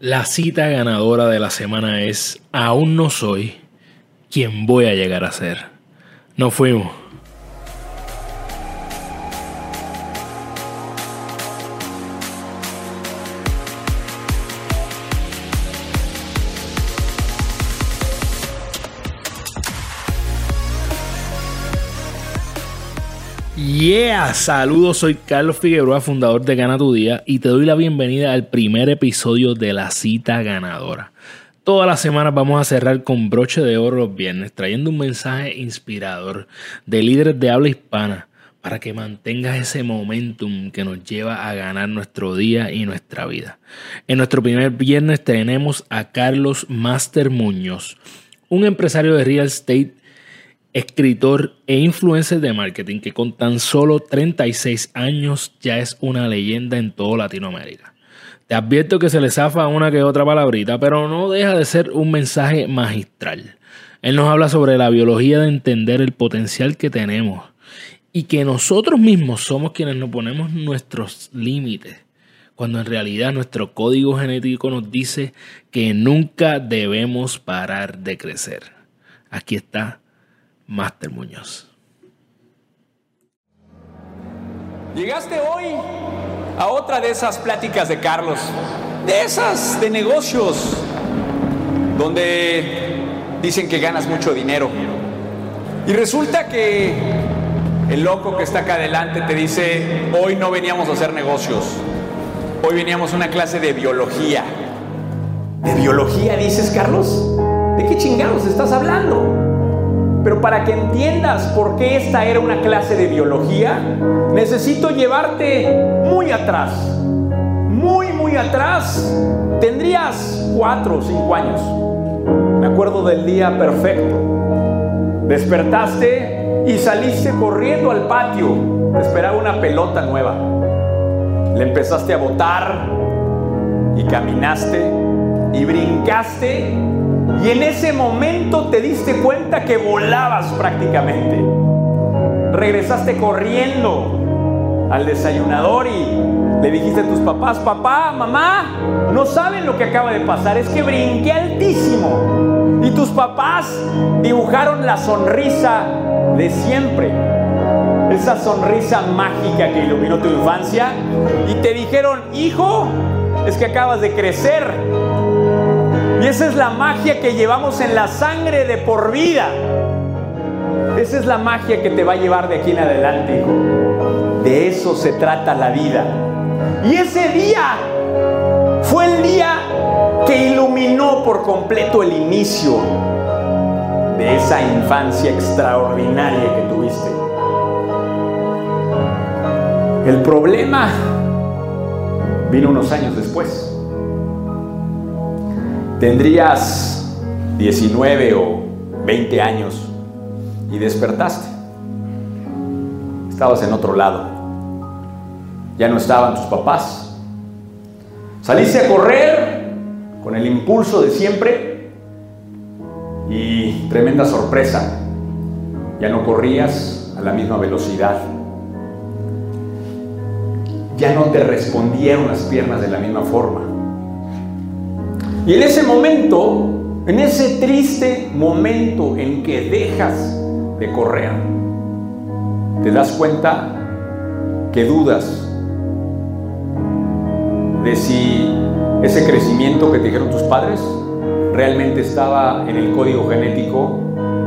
La cita ganadora de la semana es Aún no soy quien voy a llegar a ser. Nos fuimos. Yeah, saludos, soy Carlos Figueroa, fundador de Gana Tu Día y te doy la bienvenida al primer episodio de La Cita Ganadora. Todas las semanas vamos a cerrar con broche de oro los viernes, trayendo un mensaje inspirador de líderes de habla hispana para que mantengas ese momentum que nos lleva a ganar nuestro día y nuestra vida. En nuestro primer viernes tenemos a Carlos Master Muñoz, un empresario de real estate escritor e influencer de marketing que con tan solo 36 años ya es una leyenda en toda Latinoamérica. Te advierto que se le zafa una que otra palabrita, pero no deja de ser un mensaje magistral. Él nos habla sobre la biología de entender el potencial que tenemos y que nosotros mismos somos quienes nos ponemos nuestros límites, cuando en realidad nuestro código genético nos dice que nunca debemos parar de crecer. Aquí está Master Muñoz. Llegaste hoy a otra de esas pláticas de Carlos, de esas de negocios, donde dicen que ganas mucho dinero. Y resulta que el loco que está acá adelante te dice, hoy no veníamos a hacer negocios, hoy veníamos a una clase de biología. ¿De biología dices, Carlos? ¿De qué chingados estás hablando? Pero para que entiendas por qué esta era una clase de biología, necesito llevarte muy atrás. Muy, muy atrás. Tendrías cuatro o cinco años. Me acuerdo del día perfecto. Despertaste y saliste corriendo al patio. Te esperaba una pelota nueva. Le empezaste a botar y caminaste y brincaste y en ese momento te diste cuenta que volabas prácticamente. Regresaste corriendo al desayunador y le dijiste a tus papás, papá, mamá, no saben lo que acaba de pasar, es que brinqué altísimo. Y tus papás dibujaron la sonrisa de siempre. Esa sonrisa mágica que iluminó tu infancia. Y te dijeron, hijo, es que acabas de crecer y esa es la magia que llevamos en la sangre de por vida. Esa es la magia que te va a llevar de aquí en adelante, hijo. De eso se trata la vida. Y ese día fue el día que iluminó por completo el inicio de esa infancia extraordinaria que tuviste. El problema vino unos años después tendrías 19 o 20 años y despertaste. Estabas en otro lado. Ya no estaban tus papás. Saliste a correr con el impulso de siempre y tremenda sorpresa. Ya no corrías a la misma velocidad. Ya no te respondieron las piernas de la misma forma y en ese momento, en ese triste momento en que dejas de correr, te das cuenta que dudas de si ese crecimiento que te dijeron tus padres realmente estaba en el código genético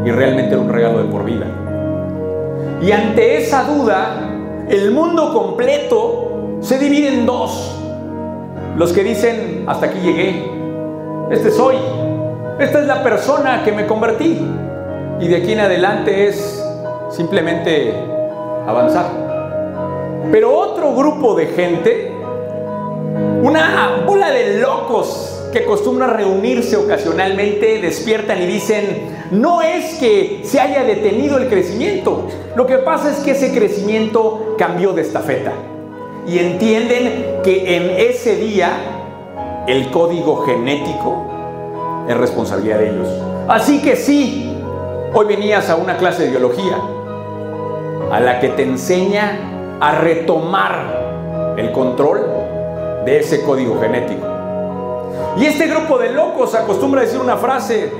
y realmente era un regalo de por vida. Y ante esa duda, el mundo completo se divide en dos. Los que dicen, hasta aquí llegué, este soy, esta es la persona que me convertí. Y de aquí en adelante es simplemente avanzar. Pero otro grupo de gente, una bola de locos que acostumbra reunirse ocasionalmente, despiertan y dicen, no es que se haya detenido el crecimiento, lo que pasa es que ese crecimiento cambió de estafeta. Y entienden que en ese día el código genético es responsabilidad de ellos. Así que sí, hoy venías a una clase de biología a la que te enseña a retomar el control de ese código genético. Y este grupo de locos acostumbra a decir una frase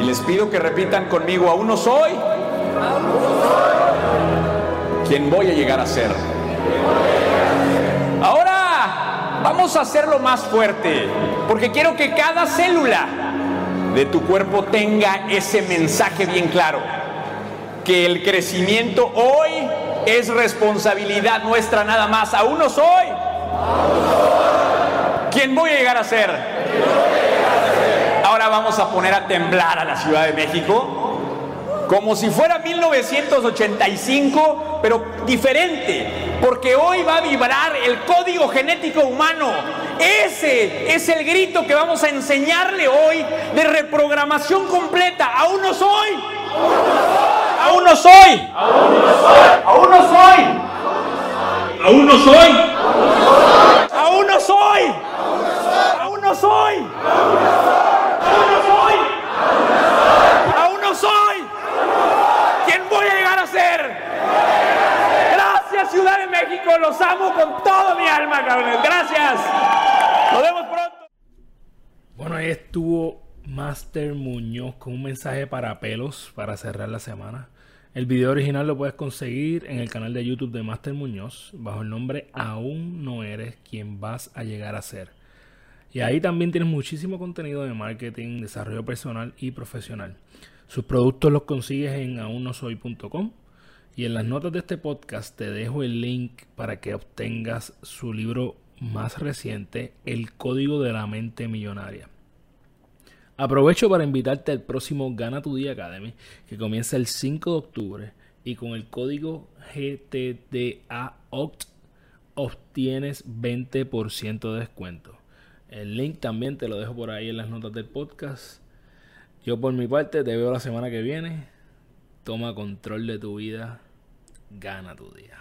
y les pido que repitan conmigo, aún no soy quien voy a llegar a ser. Vamos a hacerlo más fuerte, porque quiero que cada célula de tu cuerpo tenga ese mensaje bien claro, que el crecimiento hoy es responsabilidad nuestra nada más, aún no soy. ¿Quién voy a llegar a ser? Ahora vamos a poner a temblar a la Ciudad de México como si fuera 1985, pero diferente, porque hoy va a vibrar el código genético humano. Ese es el grito que vamos a enseñarle hoy de reprogramación completa. Aún no soy. Aún no soy. Aún no soy. Aún no soy. Aún no soy. Aún no soy. Aún no soy. Aún no soy. ¿Quién voy a llegar a ser? Gracias Ciudad de México, los amo con toda mi alma, cabrones. Gracias. Nos vemos pronto. Bueno, ahí estuvo Master Muñoz con un mensaje para pelos para cerrar la semana. El video original lo puedes conseguir en el canal de YouTube de Master Muñoz bajo el nombre Aún no eres quien vas a llegar a ser. Y ahí también tienes muchísimo contenido de marketing, desarrollo personal y profesional. Sus productos los consigues en aunnosoy.com y en las notas de este podcast te dejo el link para que obtengas su libro más reciente, El Código de la Mente Millonaria. Aprovecho para invitarte al próximo Gana tu Día Academy, que comienza el 5 de octubre y con el código GTDAOCT obtienes 20% de descuento. El link también te lo dejo por ahí en las notas del podcast. Yo por mi parte te veo la semana que viene. Toma control de tu vida. Gana tu día.